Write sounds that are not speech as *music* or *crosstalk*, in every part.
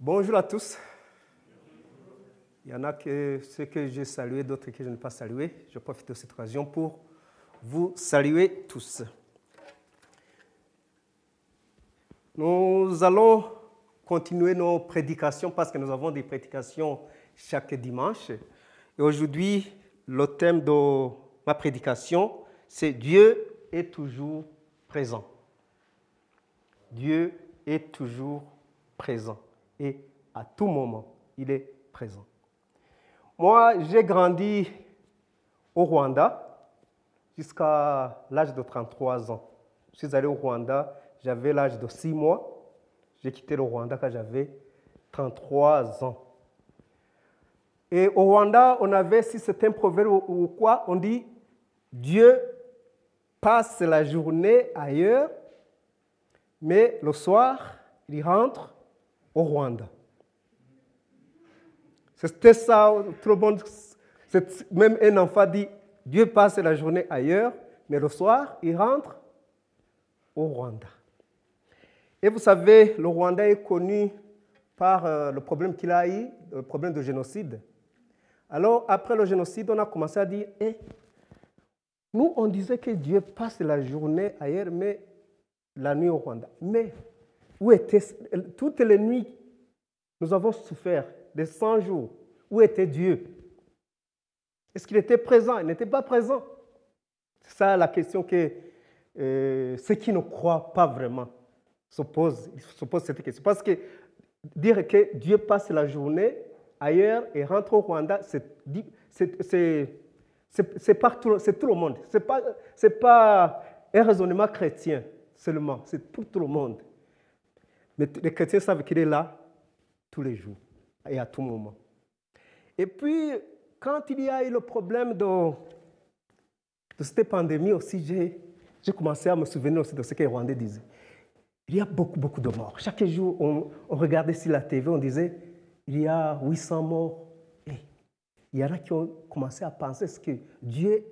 Bonjour à tous. Il y en a que ceux que j'ai salués, d'autres que je n'ai pas salués. Je profite de cette occasion pour vous saluer tous. Nous allons continuer nos prédications parce que nous avons des prédications chaque dimanche. Et aujourd'hui, le thème de ma prédication, c'est Dieu est toujours présent. Dieu est toujours présent. Et à tout moment, il est présent. Moi, j'ai grandi au Rwanda jusqu'à l'âge de 33 ans. Je suis allé au Rwanda, j'avais l'âge de 6 mois. J'ai quitté le Rwanda quand j'avais 33 ans. Et au Rwanda, on avait, si c'est un proverbe ou quoi, on dit Dieu passe la journée ailleurs, mais le soir, il rentre au Rwanda. C'était ça, tout le monde, même un enfant dit, Dieu passe la journée ailleurs, mais le soir, il rentre au Rwanda. Et vous savez, le Rwanda est connu par euh, le problème qu'il a eu, le problème de génocide. Alors, après le génocide, on a commencé à dire, eh, nous, on disait que Dieu passe la journée ailleurs, mais la nuit au Rwanda. Mais où était, toutes les nuits, nous avons souffert des 100 jours. Où était Dieu? Est-ce qu'il était présent? Il n'était pas présent. C'est ça la question que euh, ceux qui ne croient pas vraiment se posent, se posent cette question. Parce que dire que Dieu passe la journée ailleurs et rentre au Rwanda, c'est c'est tout le monde. Ce n'est pas, pas un raisonnement chrétien seulement, c'est pour tout le monde. Mais les chrétiens savent qu'il est là tous les jours et à tout moment. Et puis, quand il y a eu le problème de, cette pandémie aussi, j'ai commencé à me souvenir aussi de ce que les Rwandais disaient. Il y a beaucoup, beaucoup de morts. Chaque jour, on, regardait sur la TV, on disait, il y a 800 morts. Et il y en a qui ont commencé à penser, est-ce que Dieu,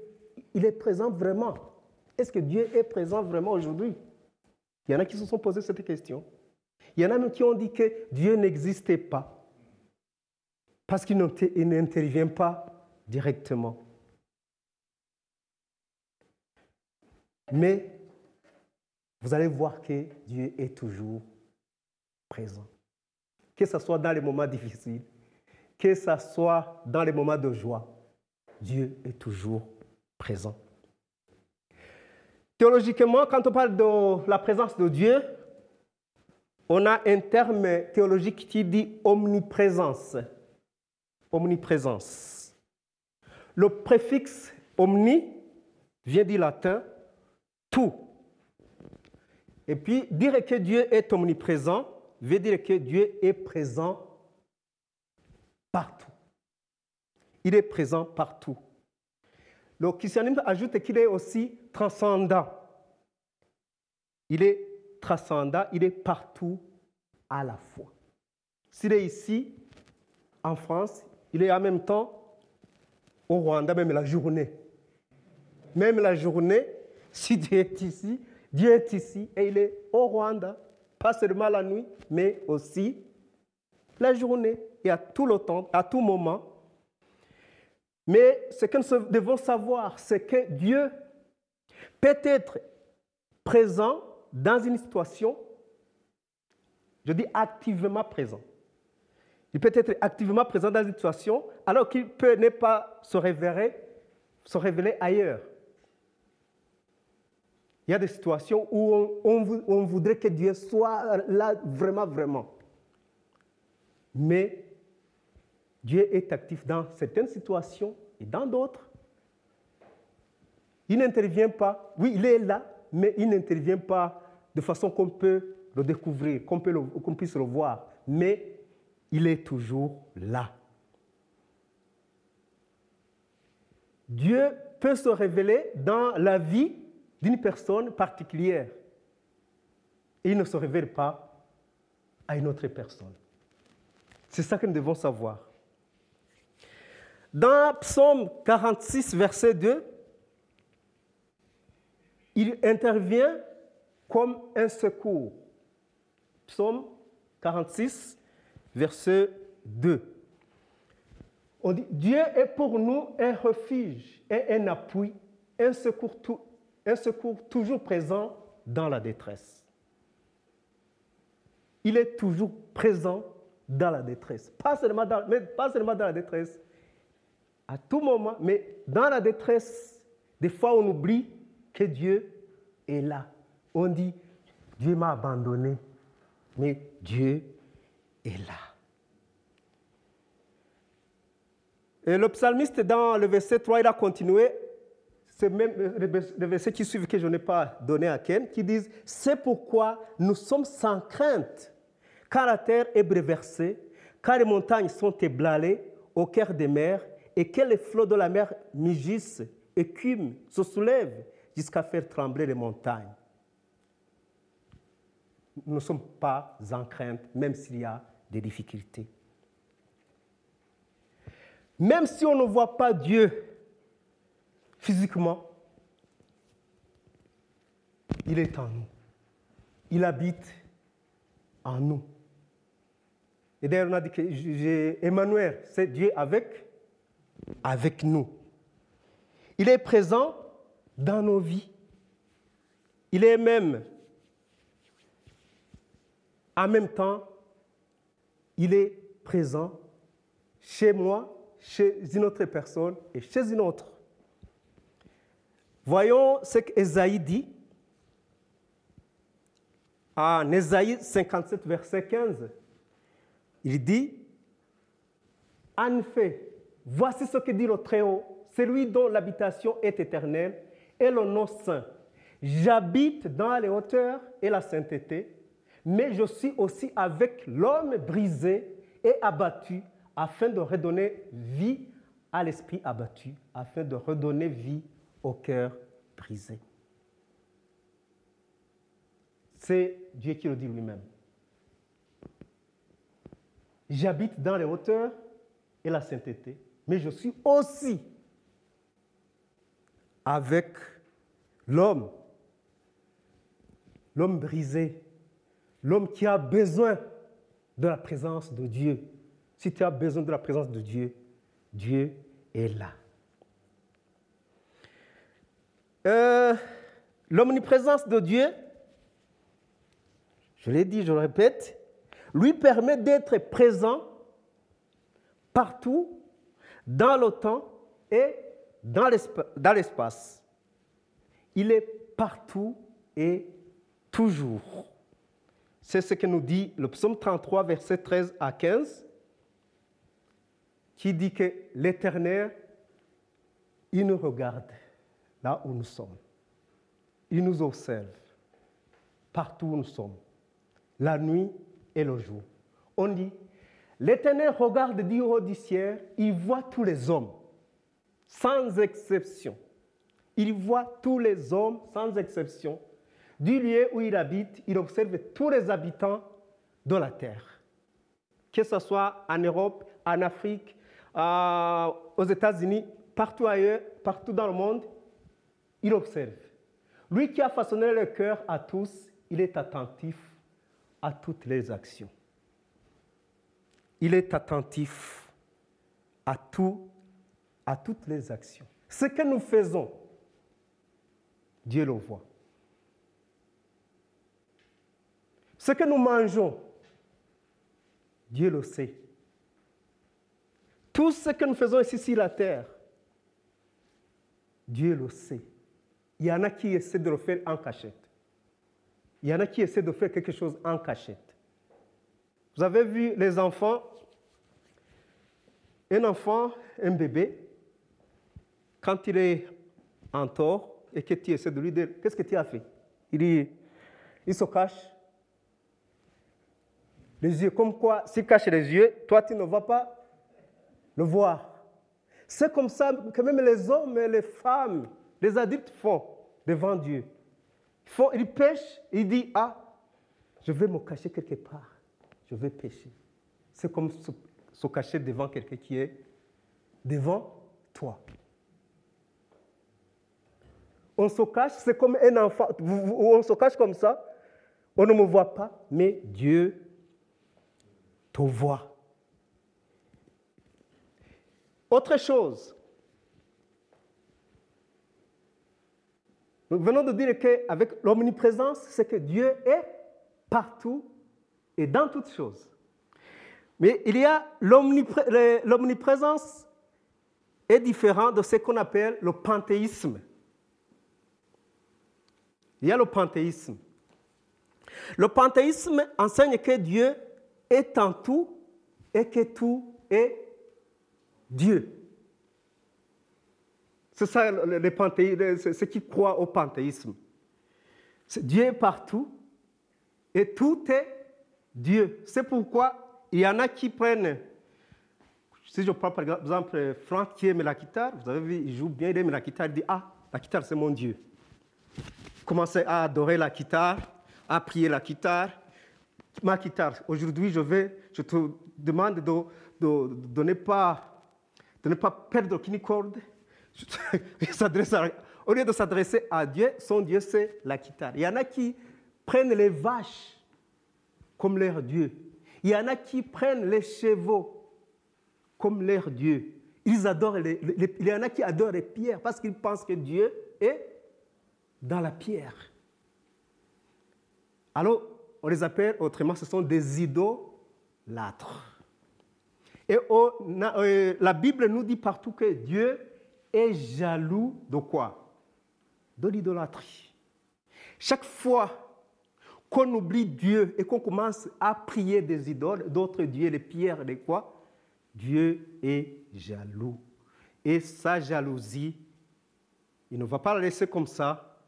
il est présent vraiment? Est-ce que Dieu est présent vraiment aujourd'hui? Il y en a qui se sont posé cette question. Il y en a même qui ont dit que Dieu n'existait pas parce qu'il n'intervient pas directement. Mais vous allez voir que Dieu est toujours présent. Que ce soit dans les moments difficiles, que ce soit dans les moments de joie, Dieu est toujours présent. Théologiquement, quand on parle de la présence de Dieu, on a un terme théologique qui dit omniprésence. Omniprésence. Le préfixe omni vient du latin tout. Et puis, dire que Dieu est omniprésent veut dire que Dieu est présent partout. Il est présent partout. Le christianisme ajoute qu'il est aussi transcendant. Il est transcendant, il est partout à la fois. S'il est ici, en France, il est en même temps au Rwanda, même la journée. Même la journée, si Dieu est ici, Dieu est ici et il est au Rwanda, pas seulement la nuit, mais aussi la journée et à tout le temps, à tout moment. Mais ce que nous devons savoir, c'est que Dieu peut être présent dans une situation, je dis activement présent. Il peut être activement présent dans une situation alors qu'il peut ne pas se révéler, se révéler ailleurs. Il y a des situations où on, voudrait que Dieu soit là vraiment, vraiment. Mais Dieu est actif dans certaines situations et dans d'autres. Il n'intervient pas. Oui, il est là, mais il n'intervient pas de façon qu'on peut le découvrir, qu'on puisse le voir. Mais il est toujours là. Dieu peut se révéler dans la vie d'une personne particulière. Et il ne se révèle pas à une autre personne. C'est ça que nous devons savoir. Dans Psaume 46, verset 2, il intervient comme un secours. Psaume 46, verset 2. On dit, Dieu est pour nous un refuge et un appui, un secours, un secours toujours présent dans la détresse. Il est toujours présent dans la détresse. Pas seulement dans la détresse. À tout moment, mais dans la détresse, des fois on oublie que Dieu est là. On dit, Dieu m'a abandonné, mais Dieu est là. Et le psalmiste, dans le verset 3, il a continué, c'est même le verset qui suit que je n'ai pas donné à Ken, qui dit C'est pourquoi nous sommes sans crainte, car la terre est bréversée, car les montagnes sont éblalées au cœur des mers, et que les flots de la mer mugissent, écument, se soulèvent jusqu'à faire trembler les montagnes. Nous ne sommes pas en crainte, même s'il y a des difficultés. Même si on ne voit pas Dieu physiquement, il est en nous. Il habite en nous. Et d'ailleurs, on a dit que Emmanuel, c'est Dieu avec, avec nous. Il est présent dans nos vies. Il est même, en même temps, il est présent chez moi, chez une autre personne et chez une autre. Voyons ce qu'Esaïe dit en Esaïe 57, verset 15. Il dit, en effet, voici ce que dit le Très-Haut, celui dont l'habitation est éternelle et le nom saint. J'habite dans les hauteurs et la sainteté, mais je suis aussi avec l'homme brisé et abattu, afin de redonner vie à l'esprit abattu, afin de redonner vie au cœur brisé. C'est Dieu qui le dit lui-même. J'habite dans les hauteurs et la sainteté, mais je suis aussi avec l'homme, l'homme brisé, l'homme qui a besoin de la présence de Dieu. Si tu as besoin de la présence de Dieu, Dieu est là. Euh, l'omniprésence de Dieu, je l'ai dit, je le répète, lui permet d'être présent partout, dans le temps et dans l'espace. Il est partout et toujours. C'est ce que nous dit le psaume 33, verset 13 à 15, qui dit que l'Éternel, il nous regarde là où nous sommes. Il nous observe partout où nous sommes, la nuit et le jour. On dit, l'Éternel regarde du haut du il voit tous les hommes, sans exception. Il voit tous les hommes, sans exception. Du lieu où il habite, il observe tous les habitants de la terre. Que ce soit en Europe, en Afrique, euh, aux États-Unis, partout ailleurs, partout dans le monde, il observe. Lui qui a façonné le cœur à tous, il est attentif à toutes les actions. Il est attentif à tout, à toutes les actions. Ce que nous faisons, Dieu le voit. Ce que nous mangeons, Dieu le sait. Tout ce que nous faisons ici sur la terre, Dieu le sait. Il y en a qui essaient de le faire en cachette. Il y en a qui essaient de faire quelque chose en cachette. Vous avez vu les enfants, un enfant, un bébé, quand il est en tort et que tu essaies de lui dire, qu'est-ce que tu as fait? Il il se cache. Les yeux, comme quoi, s'il cache les yeux, toi tu ne vas pas le voir. C'est comme ça que même les hommes et les femmes, les adultes font devant Dieu. Ils, font, ils pêchent, ils disent, ah, je vais me cacher quelque part, je vais pêcher. C'est comme se cacher devant quelqu'un qui est devant toi. On se cache, c'est comme un enfant, on se cache comme ça, on ne me voit pas, mais Dieu Tova. Autre chose, nous venons de dire qu'avec l'omniprésence, c'est que Dieu est partout et dans toutes choses. Mais il y a l'omniprésence est différent de ce qu'on appelle le panthéisme. Il y a le panthéisme. Le panthéisme enseigne que Dieu est en tout et que tout est Dieu. C'est ça le, panthéisme, ce qui croit au panthéisme. Dieu est partout et tout est Dieu. C'est pourquoi il y en a qui prennent, si je prends par exemple Franck qui aime la guitare, vous avez vu, il joue bien, il aime la guitare, il dit Ah, la guitare c'est mon Dieu. Commencez à adorer la guitare, à prier la guitare. Ma guitare, aujourd'hui je vais, je te demande de, de, ne, pas, de ne pas perdre aucune corde. *laughs* au lieu de s'adresser à Dieu, son Dieu c'est la guitare. Il y en a qui prennent les vaches comme leur Dieu. Il y en a qui prennent les chevaux comme leur Dieu. Ils adorent les, il y en a qui adorent les pierres parce qu'ils pensent que Dieu est dans la pierre. Alors, on les appelle autrement, ce sont des idolâtres. Et euh, la Bible nous dit partout que Dieu est jaloux de quoi? De l'idolâtrie. Chaque fois qu'on oublie Dieu et qu'on commence à prier des idoles, d'autres dieux, les pierres, les quoi, Dieu est jaloux. Et sa jalousie, il ne va pas la laisser comme ça,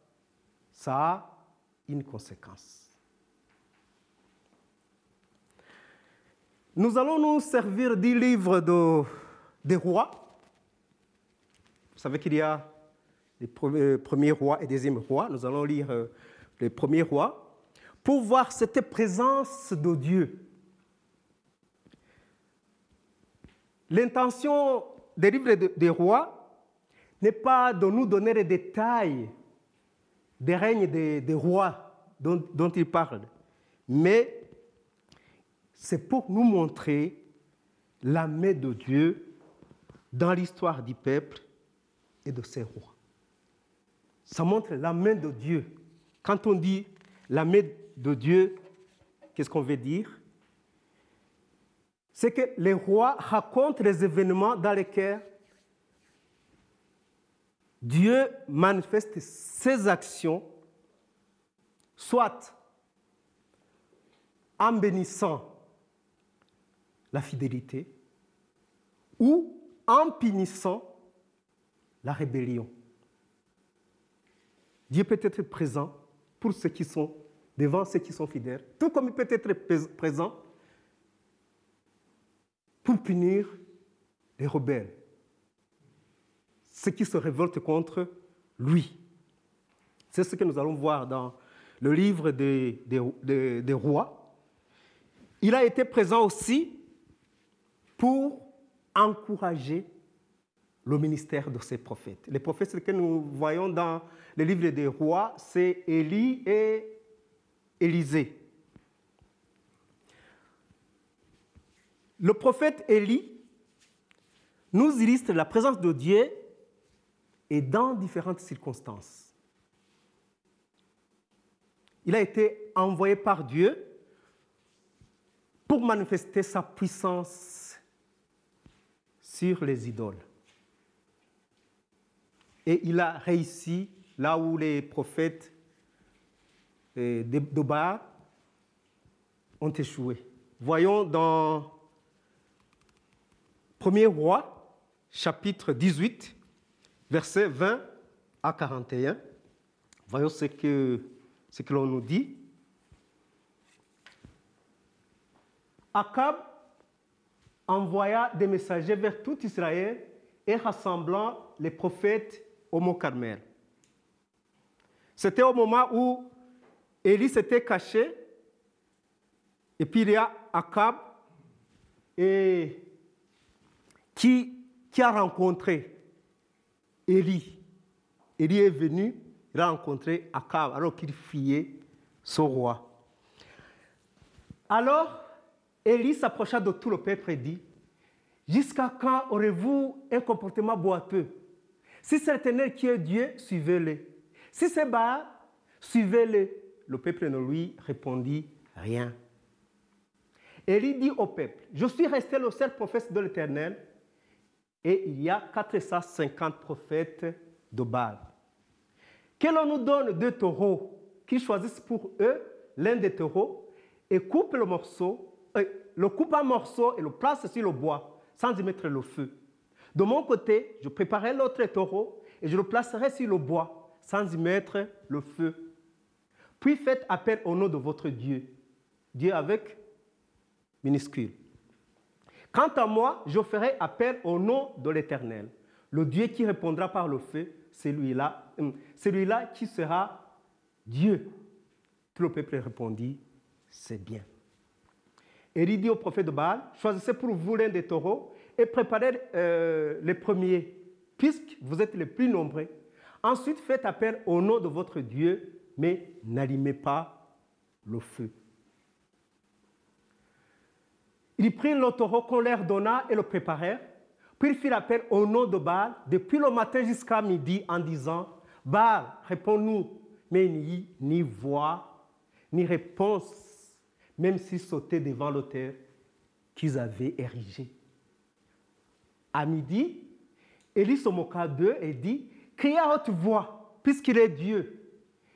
ça a une conséquence. Nous allons nous servir du livre de, des rois. Vous savez qu'il y a les premiers rois et deuxièmes rois. Nous allons lire euh, les premiers rois pour voir cette présence de Dieu. L'intention des livres des rois n'est pas de nous donner les détails des règnes des, rois dont, dont il parle, mais c'est pour nous montrer la main de Dieu dans l'histoire du peuple et de ses rois. Ça montre la main de Dieu. Quand on dit la main de Dieu, qu'est-ce qu'on veut dire? C'est que les rois racontent les événements dans lesquels Dieu manifeste ses actions, soit en bénissant la fidélité ou en punissant la rébellion. Dieu peut être présent pour ceux qui sont devant ceux qui sont fidèles, tout comme il peut être présent pour punir les rebelles, ceux qui se révoltent contre lui. C'est ce que nous allons voir dans le livre des, des, rois. Il a été présent aussi pour encourager le ministère de ses prophètes. Les prophètes que nous voyons dans le livre des rois, c'est Élie et Élisée. Le prophète Élie nous illustre la présence de Dieu et dans différentes circonstances. Il a été envoyé par Dieu pour manifester sa puissance sur les idoles. Et il a réussi là où les prophètes de Baal ont échoué. Voyons dans 1er roi, chapitre 18, versets 20 à 41. Voyons ce que, ce que l'on nous dit. Akab envoya des messagers vers tout Israël et rassemblant les prophètes au mont Carmel. C'était au moment où Élie s'était caché, et puis il y a Akab et qui, qui a rencontré Élie. Élie est venu, il a rencontré Akab alors qu'il fuyait son roi. Alors, Élie s'approcha de tout le peuple et dit, Jusqu'à quand aurez-vous un comportement boiteux? Si c'est l'Éternel qui est Dieu, suivez-le. Si c'est Baal, suivez-le. Le peuple ne lui répondit rien. Élie dit au peuple, je suis resté le seul prophète de l'Éternel et il y a 450 prophètes de Baal. Que l'on nous donne deux taureaux, qu'ils choisissent pour eux l'un des taureaux et coupe le morceau, le coupe en morceaux et le place sur le bois sans y mettre le feu. De mon côté, je préparerai l'autre taureau et je le placerai sur le bois sans y mettre le feu. Puis faites appel au nom de votre Dieu. Dieu avec minuscule. Quant à moi, je ferai appel au nom de l'Éternel. Le Dieu qui répondra par le feu, celui-là, hum, celui-là qui sera Dieu. Tout le peuple répondit, c'est bien. Élie dit au prophète de Baal, choisissez pour vous l'un des taureaux et préparez euh, les premiers, puisque vous êtes les plus nombreux. Ensuite, faites appel au nom de votre Dieu, mais n'allumez pas le feu. Ils prirent le taureau qu'on leur donna et le préparèrent. Puis ils firent appel au nom de Baal depuis le matin jusqu'à midi en disant Baal, réponds-nous. Mais ni, ni voix, ni réponse, même s'ils sautaient devant l'autel qu'ils avaient érigé. À midi, Élie se moqua d'eux et dit Criez à haute voix, puisqu'il est Dieu.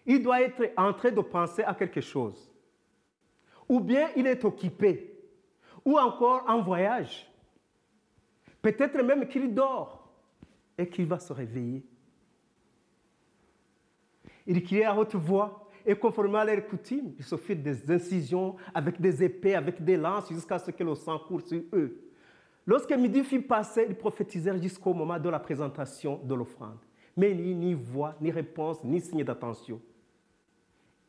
Il doit être en train de penser à quelque chose. Ou bien il est occupé ou encore en voyage. Peut-être même qu'il dort et qu'il va se réveiller. Il criait à haute voix et conformément à leur coutume, ils se firent des incisions avec des épées, avec des lances, jusqu'à ce que le sang court sur eux. Lorsque midi fut passé, ils prophétisèrent jusqu'au moment de la présentation de l'offrande. Mais ni, ni voix, ni réponse, ni signe d'attention.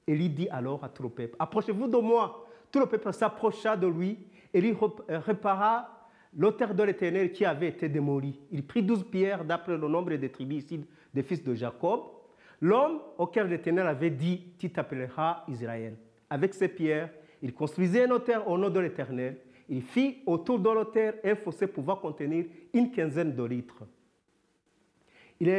Élie dit alors à tout le peuple, approchez-vous de moi. Tout le peuple s'approcha de lui il euh, répara l'autel de l'Éternel qui avait été démoli. Il prit douze pierres d'après le nombre des tribus des fils de Jacob. L'homme auquel l'Éternel avait dit, tu t'appelleras Israël? Avec ces pierres, il construisit un autel au nom de l'Éternel. Il fit autour de l'autel un fossé pouvant contenir une quinzaine de litres. Il,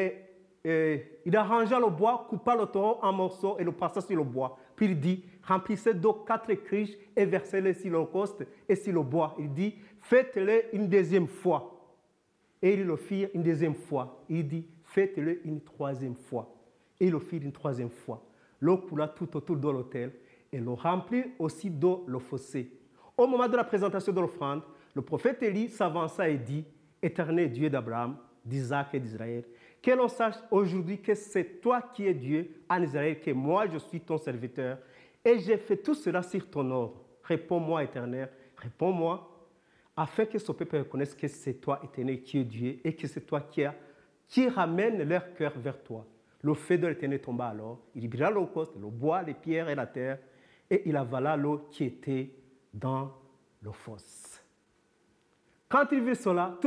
euh, arrangea le bois, coupa le taureau en morceaux et le passa sur le bois. Puis il dit, remplissez d'eau quatre criches et versez-les sur l'encoste et sur le bois. Il dit, faites-le une deuxième fois. Et ils le firent une deuxième fois. Il dit, faites-le une troisième fois. Et le firent une troisième fois. L'eau coula tout autour de l'autel et l'eau remplit aussi d'eau le fossé. Au moment de la présentation de l'offrande, le prophète Élie s'avança et dit, Éternel Dieu d'Abraham, d'Isaac et d'Israël, que l'on sache aujourd'hui que c'est toi qui es Dieu en Israël, que moi je suis ton serviteur, et j'ai fait tout cela sur ton ordre. Réponds-moi, éternel, réponds-moi, afin que ce peuple reconnaisse que c'est toi, éternel, qui es Dieu, et que c'est toi qui, qui ramène leur cœur vers toi. Le feu de l'éternel tomba alors, il brilla l'encauste, le bois, les pierres et la terre, et il avala l'eau qui était dans le fosse. Quand il vit cela,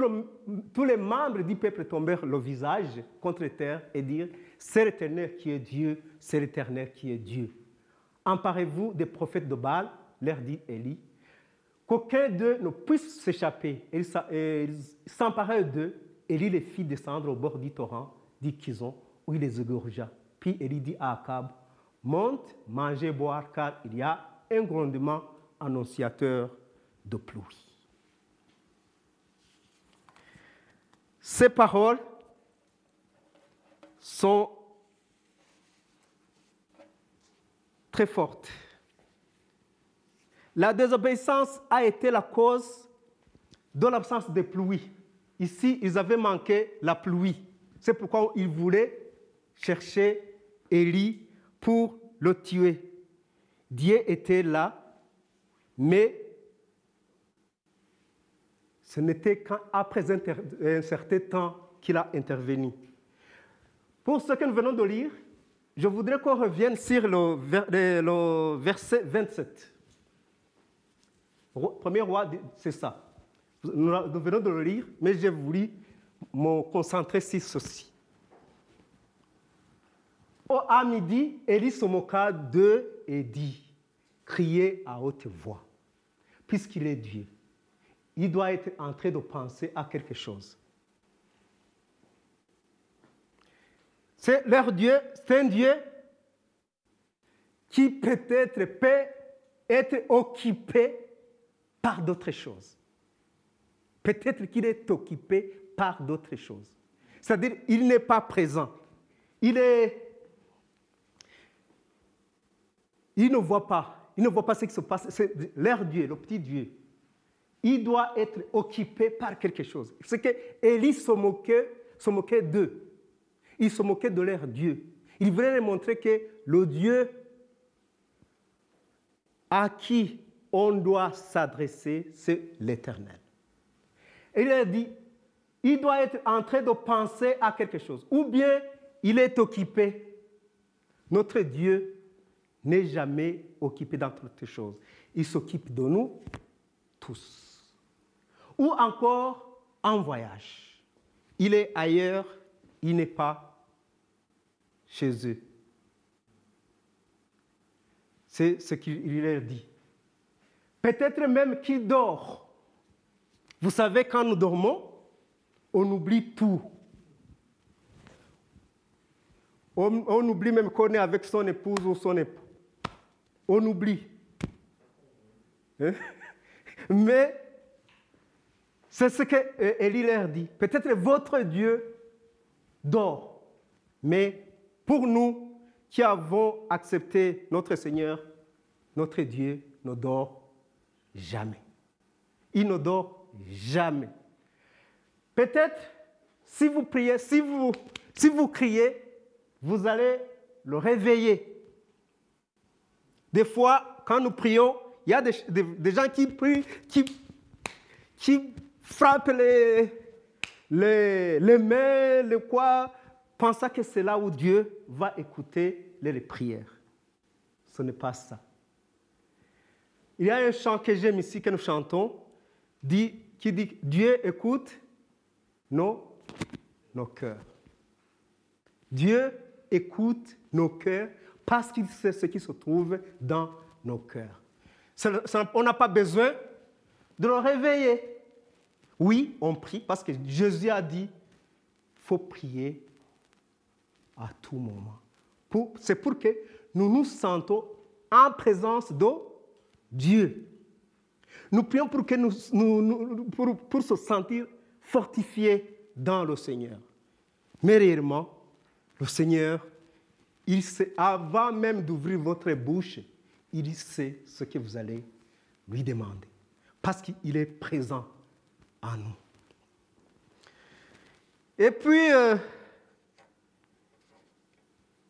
tous les membres du peuple tombèrent le visage contre terre et dirent C'est l'Éternel qui est Dieu, c'est l'Éternel qui est Dieu. Emparez-vous des prophètes de Baal, leur dit Élie, qu'aucun d'eux ne puisse s'échapper. Ils s'emparèrent d'eux. Élie les fit descendre au bord du torrent d'Ikizon, où il les égorgea. Puis Élie dit à Akab Monte, mangez, boire, car il y a un grondement annonciateur de pluie. Ces paroles sont très fortes. La désobéissance a été la cause de l'absence de pluie. Ici, ils avaient manqué la pluie. C'est pourquoi ils voulaient chercher Élie pour le tuer. Dieu était là, mais ce n'était qu'après un certain temps qu'il a intervenu. Pour ce que nous venons de lire, je voudrais qu'on revienne sur le, verset 27. Premier roi, c'est ça. Nous venons de le lire, mais j'ai voulu me concentrer sur ceci. Au à midi, Élie se moqua d'eux et dit Criez à haute voix, puisqu'il est Dieu il doit être en train de penser à quelque chose. C'est leur Dieu, c'est un Dieu qui peut-être peut être occupé par d'autres choses. Peut-être qu'il est occupé par d'autres choses. C'est-à-dire, il n'est pas présent. Il est. Il ne voit pas. Il ne voit pas ce qui se passe. C'est leur Dieu, le petit Dieu. Il doit être occupé par quelque chose. C'est que Élie se moquait, se moquait d'eux. Il se moquait de leur Dieu. Il voulait leur montrer que le Dieu à qui on doit s'adresser, c'est l'Éternel. Il a dit, il doit être en train de penser à quelque chose, ou bien il est occupé. Notre Dieu n'est jamais occupé d'autre chose. Il s'occupe de nous tous. Ou encore en voyage. Il est ailleurs, il n'est pas chez eux. C'est ce qu'il leur dit. Peut-être même qu'il dort. Vous savez, quand nous dormons, on oublie tout. On, oublie même qu'on est avec son épouse ou son époux. On oublie. Hein? Mais c'est ce que leur dit. Peut-être votre Dieu dort. Mais pour nous qui avons accepté notre Seigneur, notre Dieu ne dort jamais. Il ne dort jamais. Peut-être, si vous priez, si vous criez, vous allez le réveiller. Des fois, quand nous prions, il y a des, gens qui prient, qui, frappent les, les, les mains, quoi, pensant que c'est là où Dieu va écouter les prières. Ce n'est pas ça. Il y a un chant que j'aime ici, que nous chantons, qui dit Dieu écoute nos, nos cœurs. Dieu écoute nos cœurs parce qu'il sait ce qui se trouve dans nos cœurs. on n'a pas besoin de le réveiller. Oui, on prie parce que Jésus a dit, il faut prier à tout moment. c'est pour que nous nous sentons en présence de Dieu. Nous prions pour, que nous, pour, pour se sentir fortifié dans le Seigneur. Mais réellement, le Seigneur, il sait, avant même d'ouvrir votre bouche, il sait ce que vous allez lui demander. Parce qu'il est présent en nous. Et puis, euh,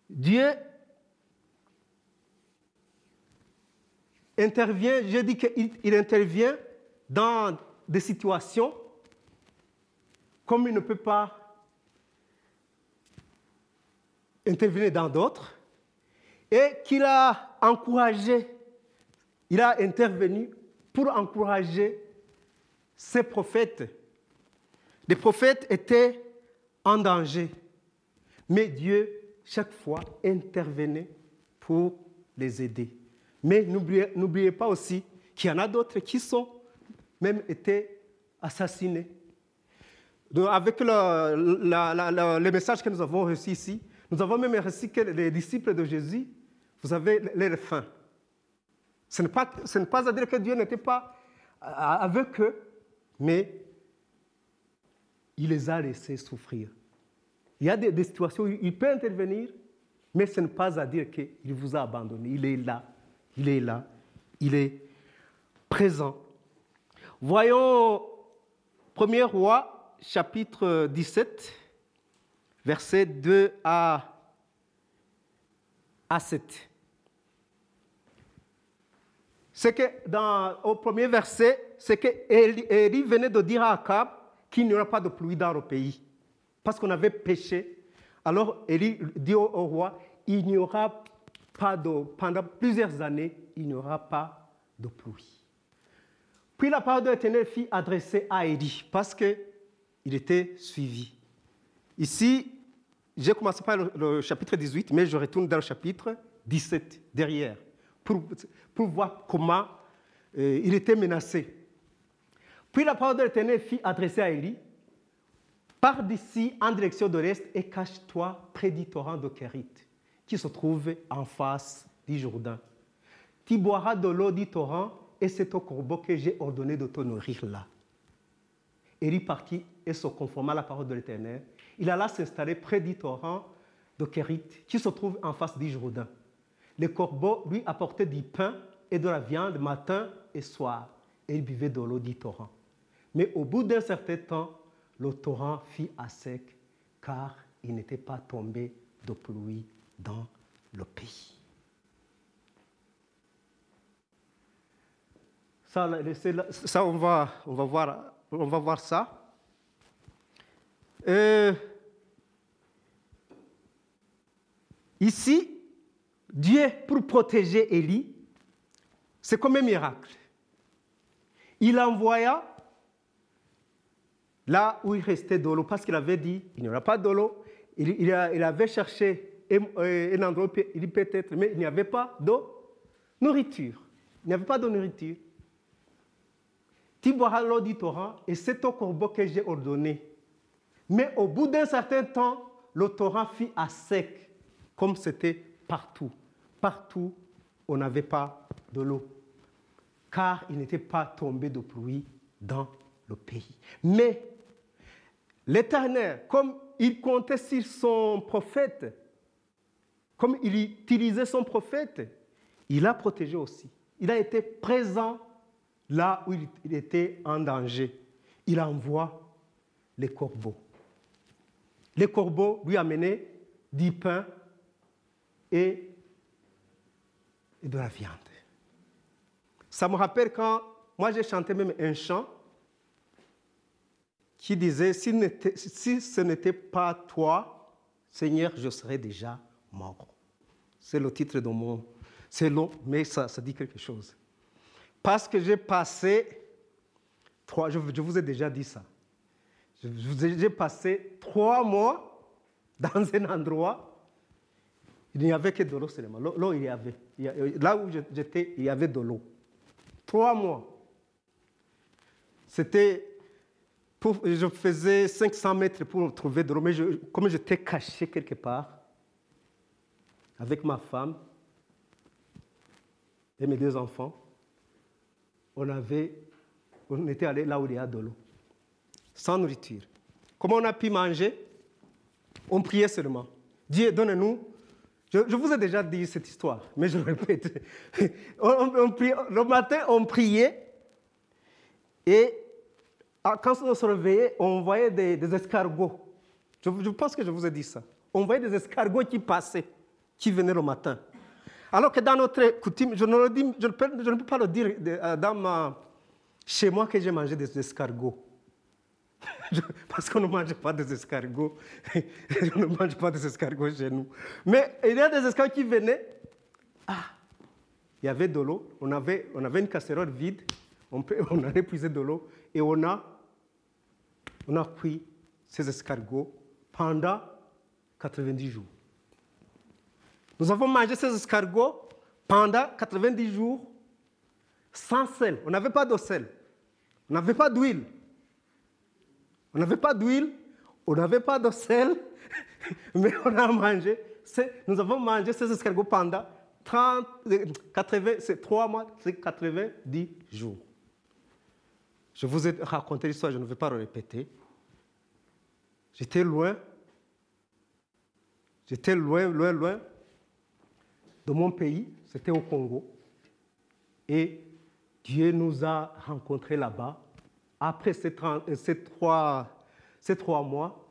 Dieu intervient, je dis qu'il intervient dans des situations comme il ne peut pas intervenir dans d'autres, et qu'il a encouragé, il a intervenu pour encourager ses prophètes. Les prophètes étaient en danger, mais Dieu, chaque fois, intervenait pour les aider. Mais n'oubliez pas aussi qu'il y en a d'autres qui sont même été assassinés avec le, le, message que nous avons reçu ici, nous avons même reçu que les disciples de Jésus, vous avez leur faim. Ce n'est pas, pas à dire que Dieu n'était pas avec eux, mais il les a laissés souffrir. Il y a des, situations où il peut intervenir, mais ce n'est pas à dire qu'il vous a abandonné. Il est là, il est là, il est présent. Voyons 1er roi chapitre 17, versets 2 à, à 7. C'est que dans, au premier verset, c'est que Élie venait de dire à Akab qu'il n'y aura pas de pluie dans le pays, parce qu'on avait péché. Alors Élie dit au, roi, il n'y aura pas de, pendant plusieurs années, il n'y aura pas de pluie. Puis la parole de l'Éternel fut adressée à Élie, parce que il était suivi. Ici, j'ai commencé par le, chapitre 18, mais je retourne dans le chapitre 17, derrière, pour, pour voir comment euh, il était menacé. Puis la parole de l'Éternel fit adresser à Élie Pars d'ici en direction de l'est et cache-toi près du torrent de Kérit, qui se trouve en face du Jourdain. Tu boiras de l'eau du torrent et c'est au corbeau que j'ai ordonné de te nourrir là. Élie partit et se conforma à la parole de l'Éternel. Il alla s'installer près du torrent de Kérit, qui se trouve en face du Jourdain. Le corbeau lui apportait du pain et de la viande matin et soir, et il buvait de l'eau du torrent. Mais au bout d'un certain temps, le torrent fit à sec, car il n'était pas tombé de pluie dans le pays. Ça, ça on, va, on, va voir, on va voir ça. Euh, ici, Dieu, pour protéger Élie, c'est comme un miracle. Il envoya là où il restait de l'eau, parce qu'il avait dit, il n'y aura pas de l'eau. Il, avait cherché un, endroit, il peut-être, mais il n'y avait pas de nourriture. Il n'y avait pas de nourriture. Tu boiras l'eau du torrent, et c'est au corbeau que j'ai ordonné. Mais au bout d'un certain temps, le torrent fit à sec, comme c'était partout. Partout, on n'avait pas de l'eau, car il n'était pas tombé de pluie dans le pays. Mais l'Éternel, comme il comptait sur son prophète, comme il utilisait son prophète, il a protégé aussi. Il a été présent là où il était en danger. Il envoie les corbeaux. Les corbeaux lui amenaient du pain et, de la viande. Ça me rappelle quand moi j'ai chanté même un chant qui disait, si, ce n'était pas toi, Seigneur, je serais déjà mort. C'est le titre de mon... C'est long, mais ça, dit quelque chose. Parce que j'ai passé trois... Je, je vous ai déjà dit ça. J'ai passé trois mois dans un endroit, il n'y avait que de l'eau seulement. L'eau, il y avait. Là où j'étais, il y avait de l'eau. Trois mois. C'était je faisais 500 mètres pour trouver de l'eau, mais comme j'étais caché quelque part, avec ma femme et mes deux enfants, on, avait, on était allé là où il y a de l'eau, sans nourriture. Comment on a pu manger? On priait seulement. Dieu, donne-nous. Je, vous ai déjà dit cette histoire, mais je répète. *laughs* le matin, on priait et ah, quand on se réveillait, on voyait des, escargots. Je, pense que je vous ai dit ça. On voyait des escargots qui passaient, qui venaient le matin. Alors que dans notre coutume, je ne, peux, je ne peux, pas le dire euh, dans ma, chez moi que j'ai mangé des escargots. *laughs* Parce qu'on ne mange pas des escargots. *laughs* on ne mange pas des escargots chez nous. Mais il y a des escargots qui venaient. Ah, il y avait de l'eau. On avait, on avait une casserole vide. On, *laughs* on allait puiser de l'eau. Et on a on a pris ces escargots pendant 90 jours. Nous avons mangé ces escargots pendant 90 jours sans sel. On n'avait pas de sel. On n'avait pas d'huile. On n'avait pas d'huile, on n'avait pas de sel, *laughs* mais on a mangé. Nous avons mangé ces escargots pendant 30, 80, c'est 3 mois, c'est 90 jours. Je vous ai raconté l'histoire, je ne vais pas le répéter. J'étais loin. J'étais loin, loin, loin de mon pays. C'était au Congo. Et Dieu nous a rencontrés là-bas. Après ces, trois, ces trois mois,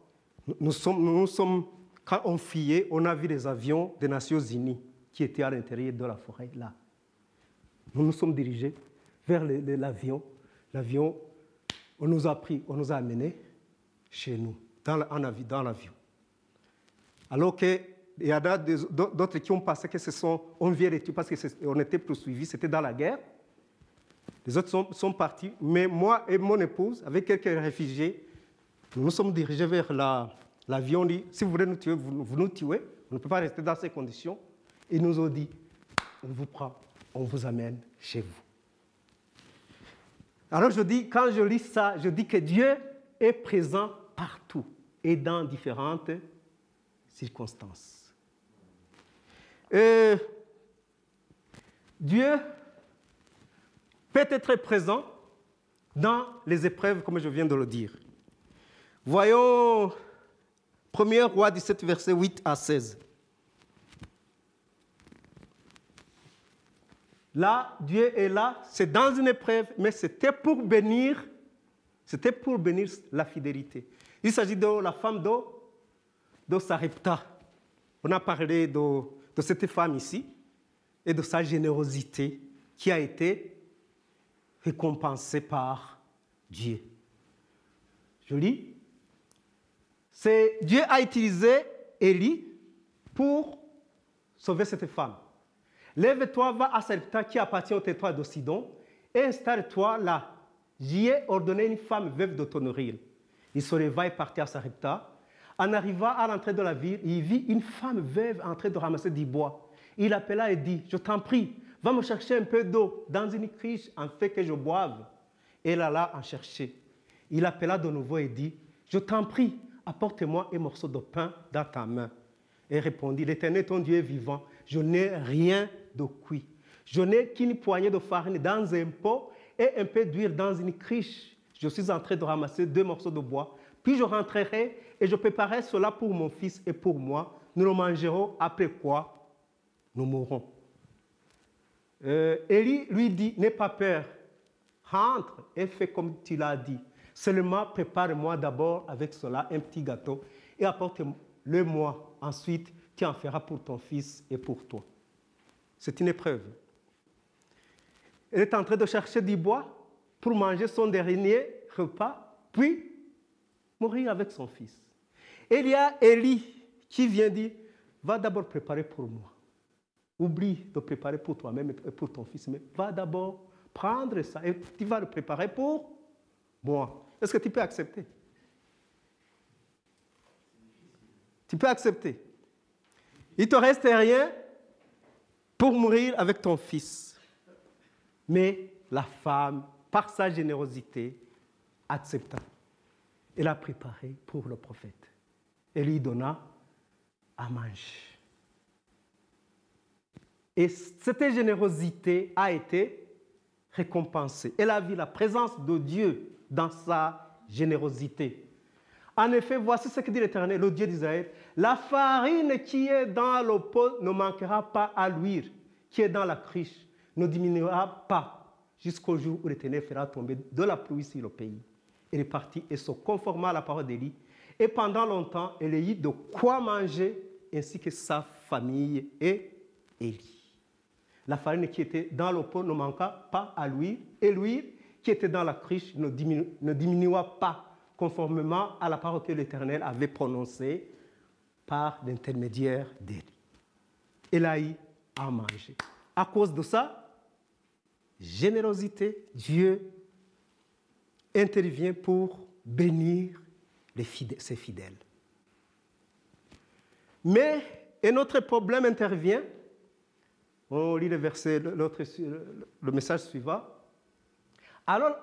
nous nous sommes, quand on fuyait, on a vu des avions des Nations Unies qui étaient à l'intérieur de la forêt là. Nous nous sommes dirigés vers l'avion l'avion, on nous a pris, on nous a amenés chez nous, dans, l'avion. Alors qu'il y a d'autres qui ont passé, que ce sont, on vient parce qu'on était poursuivis, c'était dans la guerre. Les autres sont, partis, mais moi et mon épouse, avec quelques réfugiés, nous nous sommes dirigés vers l'avion. dit, si vous voulez nous tuer, vous, vous nous tuez. On ne peut pas rester dans ces conditions. Ils nous ont dit, on vous prend, on vous amène chez vous. Alors je dis, quand je lis ça, je dis que Dieu est présent partout et dans différentes circonstances. Euh, Dieu peut être présent dans les épreuves, comme je viens de le dire. Voyons 1er roi 17, verset 8 à 16. Là, Dieu est là, c'est dans une épreuve, mais c'était pour bénir, c'était pour bénir la fidélité. Il s'agit de la femme de, de Sarepta. On a parlé de, de cette femme ici et de sa générosité qui a été récompensée par Dieu. Je lis. C'est Dieu a utilisé Élie pour sauver cette femme. Lève-toi, va à Sarepta qui appartient au territoire de Sidon et installe-toi là. J'y ai ordonné une femme veuve de te nourrir. Il se leva et partit à Sarepta. En arrivant à l'entrée de la ville, il vit une femme veuve en train de ramasser du bois. Il appela et dit, je t'en prie, va me chercher un peu d'eau dans une criche en fait que je boive. Elle alla en chercher. Il appela de nouveau et dit, je t'en prie, apporte-moi un morceau de pain dans ta main. Et répondit, l'Éternel ton Dieu est vivant, je n'ai rien de cuit. Je n'ai qu'une poignée de farine dans un pot et un peu d'huile dans une criche. Je suis en train de ramasser deux morceaux de bois. Puis je rentrerai et je préparerai cela pour mon fils et pour moi. Nous le mangerons après quoi nous mourrons. Euh, Élie lui dit, n'aie pas peur, rentre et fais comme tu l'as dit. Seulement prépare-moi d'abord avec cela un petit gâteau et apporte-le-moi. Ensuite, tu en feras pour ton fils et pour toi. C'est une épreuve. Elle est en train de chercher du bois pour manger son dernier repas, puis mourir avec son fils. il y a Élie qui vient dire, va d'abord préparer pour moi. Oublie de préparer pour toi-même et pour ton fils, mais va d'abord prendre ça et tu vas le préparer pour moi. Est-ce que tu peux accepter? Tu peux accepter. Il te reste rien pour mourir avec ton fils. Mais la femme, par sa générosité, accepta. Elle a préparé pour le prophète. Elle lui donna à manger. Et cette générosité a été récompensée. Elle a vu la présence de Dieu dans sa générosité. En effet, voici ce que dit l'Éternel, le Dieu d'Israël. La farine qui est dans le pot ne manquera pas à l'huile qui est dans la criche, ne diminuera pas jusqu'au jour où l'Éternel fera tomber de la pluie sur le pays. Elle est partie et se conforma à la parole d'Élie. Et pendant longtemps, elle eut de quoi manger, ainsi que sa famille et Élie. La farine qui était dans le pot ne manqua pas à l'huile, et l'huile qui était dans la criche ne, diminua pas conformément à la parole que l'Éternel avait prononcée par l'intermédiaire d'Élie. Elle a eu à cause de ça, générosité, Dieu intervient pour bénir ses fidèles. Mais un autre problème intervient. On lit le verset, le message suivant. Alors,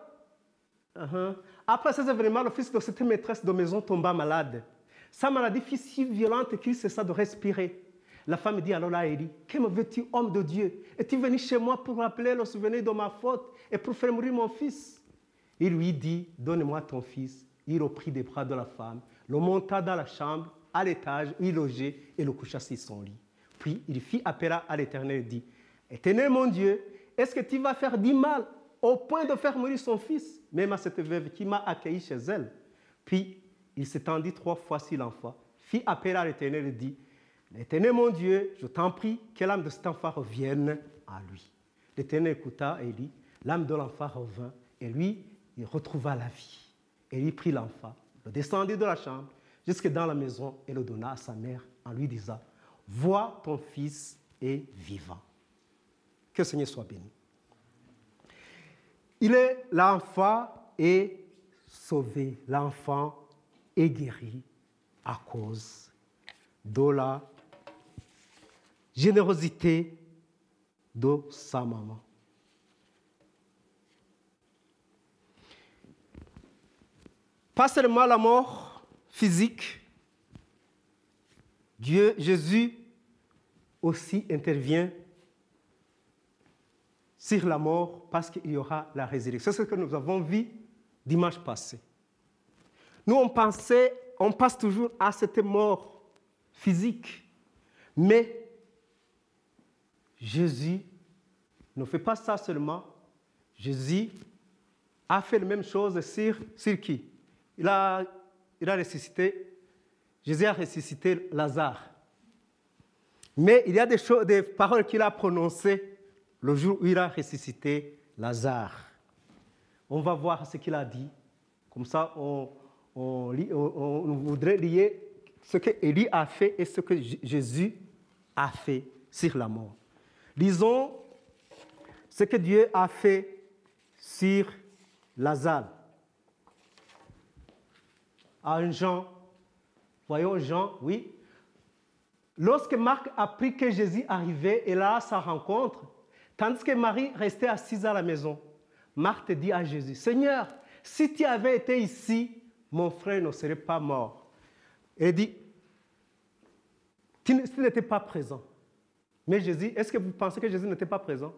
uh-huh, après ces événements, le fils de cette maîtresse de maison tomba malade. Sa maladie fut si violente qu'il cessa de respirer. La femme dit alors à Élie, que me veux-tu, homme de Dieu? Es-tu venu chez moi pour rappeler le souvenir de ma faute et pour faire mourir mon fils Il lui dit, donne-moi ton fils. Il reprit des bras de la femme, le monta dans la chambre, à l'étage où il logeait, et le coucha sur son lit. Il fit appel à l'Éternel et dit, Éternel mon Dieu, est-ce que tu vas faire du mal au point de faire mourir son fils, même à cette veuve qui m'a accueilli chez elle? Puis il s'étendit trois fois sur l'enfant, fit appel à l'Éternel et dit, L'Éternel mon Dieu, je t'en prie que l'âme de cet enfant revienne à lui. L'Éternel écouta et dit, l'âme de l'enfant revint et lui, il retrouva la vie. Et il prit l'enfant, le descendit de la chambre jusque dans la maison et le donna à sa mère en lui disant, Vois ton fils est vivant. Que le Seigneur soit béni. Il est l'enfant est sauvé, l'enfant est guéri à cause de la générosité de sa maman. pas seulement la mort physique, Dieu, Jésus aussi intervient sur la mort parce qu'il y aura la résurrection. C'est ce que nous avons vu dimanche passé. Nous, on pensait, on passe toujours à cette mort physique, mais Jésus ne fait pas ça seulement. Jésus a fait la même chose sur, qui? Il a, il a ressuscité, Jésus a ressuscité Lazare. Mais il y a des, choses, des paroles qu'il a prononcées le jour où il a ressuscité Lazare. On va voir ce qu'il a dit. Comme ça, on, voudrait lier ce que Élie a fait et ce que Jésus a fait sur la mort. Lisons ce que Dieu a fait sur Lazare. À Jean, voyons Jean, oui. Lorsque Marc apprit que Jésus arrivait et là sa rencontre, tandis que Marie restait assise à la maison, Marthe dit à Jésus, Seigneur, si tu avais été ici, mon frère ne serait pas mort. Elle dit, tu n'étais pas présent. Mais Jésus, est-ce que vous pensez que Jésus n'était pas présent?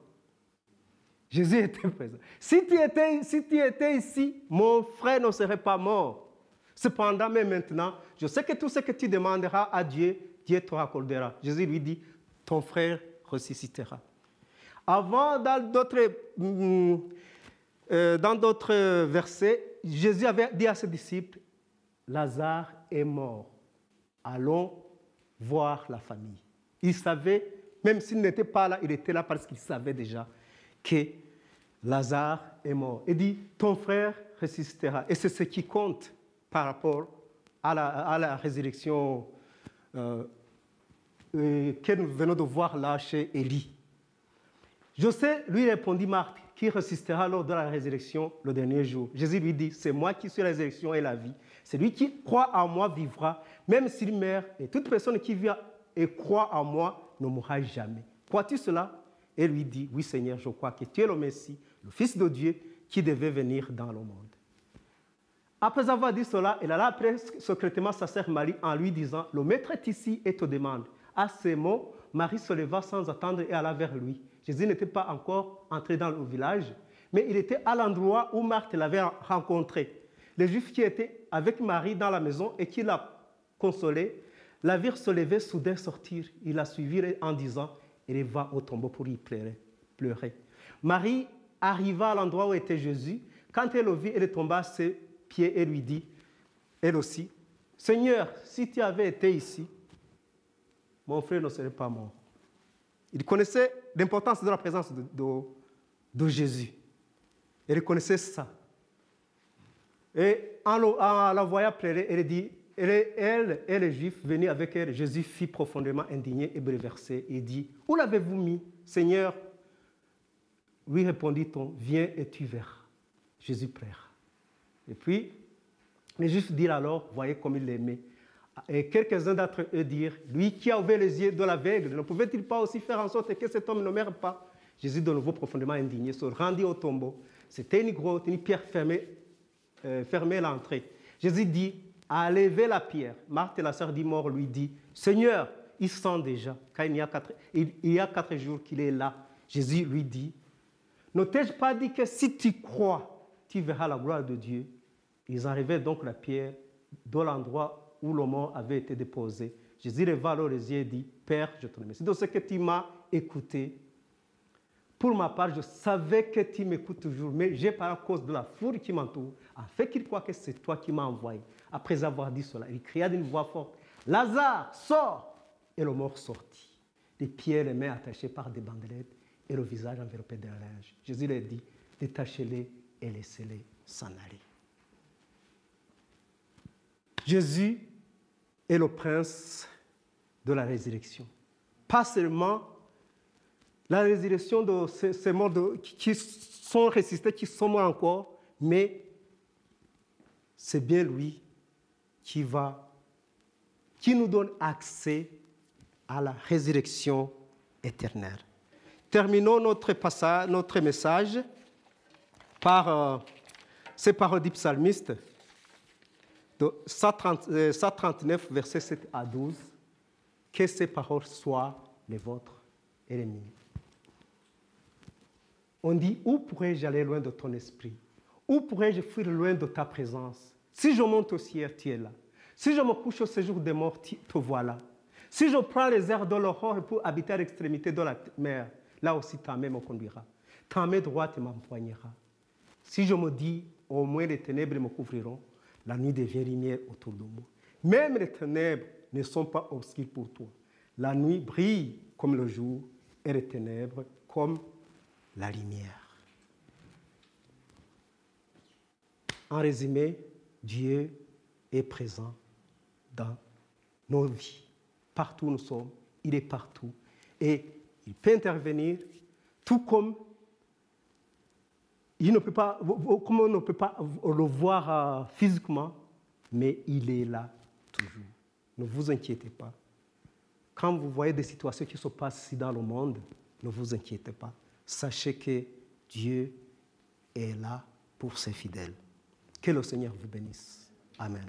Jésus *laughs* était présent. Si tu, étais, si tu étais ici, mon frère ne serait pas mort. Cependant, mais maintenant, je sais que tout ce que tu demanderas à Dieu, Dieu te raccordera. Jésus lui dit, ton frère ressuscitera. Avant, dans d'autres, mm, euh, dans d'autres versets, Jésus avait dit à ses disciples, Lazare est mort. Allons voir la famille. Il savait, même s'il n'était pas là, il était là parce qu'il savait déjà que Lazare est mort. Il dit, ton frère ressuscitera. Et c'est ce qui compte par rapport à la, résurrection euh, euh, que nous venons de voir là chez Élie. Sais, lui répondit Marc, qui ressuscitera lors de la résurrection le dernier jour. Jésus lui dit, c'est moi qui suis la résurrection et la vie. Celui qui croit en moi vivra, même s'il meurt, et toute personne qui vit et croit en moi ne mourra jamais. Crois-tu cela? Et lui dit, oui Seigneur, je crois que tu es le Messie, le Fils de Dieu, qui devait venir dans le monde. Après avoir dit cela, il alla après secrètement sa sœur Marie en lui disant, le maître est ici et te demande. À ces mots, Marie se leva sans attendre et alla vers lui. Jésus n'était pas encore entré dans le village, mais il était à l'endroit où Marthe l'avait rencontré. Les Juifs qui étaient avec Marie dans la maison et qui la consolaient, la virent se lever soudain sortir. Il la suivirent en disant, il va au tombeau pour y pleurer. Marie arriva à l'endroit où était Jésus. Quand elle le vit, elle tomba à ses pied et lui dit, elle aussi, Seigneur, si tu avais été ici, mon frère ne serait pas mort. Il connaissait l'importance de la présence de, Jésus. Il connaissait ça. Et en, la voyant pleurer, elle dit, elle, elle et les Juifs venaient avec elle. Jésus fut profondément indigné et bouleversé et dit, Où l'avez-vous mis, Seigneur? Lui répondit-on, Viens et tu verras. Jésus plaira. Et puis, les Juifs dirent alors, voyez comme il l'aimait. Et quelques-uns d'entre eux dirent, lui qui a ouvert les yeux de l'aveugle, ne pouvait-il pas aussi faire en sorte que cet homme ne meure pas? Jésus, de nouveau profondément indigné, se rendit au tombeau. C'était une grotte, une pierre fermée, euh, fermée l'entrée. Jésus dit, à lever la pierre. Marthe, la sœur d'Imor, lui dit, Seigneur, il sent déjà, car il y a quatre, il y a quatre jours qu'il est là. Jésus lui dit, ne t'ai-je pas dit que si tu crois, tu verras la gloire de Dieu ils arrivaient donc la pierre dans l'endroit où le mort avait été déposé. Jésus leva alors les yeux et dit, Père, je te remercie de ce que tu m'as écouté. Pour ma part, je savais que tu m'écoutes toujours, mais j'ai par cause de la foule qui m'entoure, afin qu'il croit que c'est toi qui m'as envoyé. Après avoir dit cela, il cria d'une voix forte, Lazare, sors Et le mort sortit, les pieds et les mains attachés par des bandelettes et le visage enveloppé d'un linge. Jésus leur dit, détachez-les et laissez-les s'en aller. Jésus est le prince de la résurrection. Pas seulement la résurrection de ces, morts qui sont ressuscités, qui sont morts encore, mais c'est bien lui qui va, qui nous donne accès à la résurrection éternelle. Terminons notre passage, notre message par ces paroles du psalmiste. 139, verset 7 à 12, que ces paroles soient les vôtres et les miennes. On dit, où pourrais-je aller loin de ton esprit? Où pourrais-je fuir loin de ta présence? Si je monte au ciel, tu es là. Si je me couche au séjour des morts, te voilà. Si je prends les airs de l'aurore pour habiter à l'extrémité de la mer, là aussi ta main me conduira. Ta main droite m'empoignera. Si je me dis, au moins les ténèbres me couvriront, la nuit devient lumière autour de moi. Même les ténèbres ne sont pas obscures pour toi. La nuit brille comme le jour et les ténèbres comme la lumière. En résumé, Dieu est présent dans nos vies. Partout où nous sommes, il est partout. Et il peut intervenir, tout comme il ne peut pas, comme on ne peut pas le voir euh, physiquement, mais il est là toujours. Ne vous inquiétez pas. Quand vous voyez des situations qui se passent ici dans le monde, ne vous inquiétez pas. Sachez que Dieu est là pour ses fidèles. Que le Seigneur vous bénisse. Amen.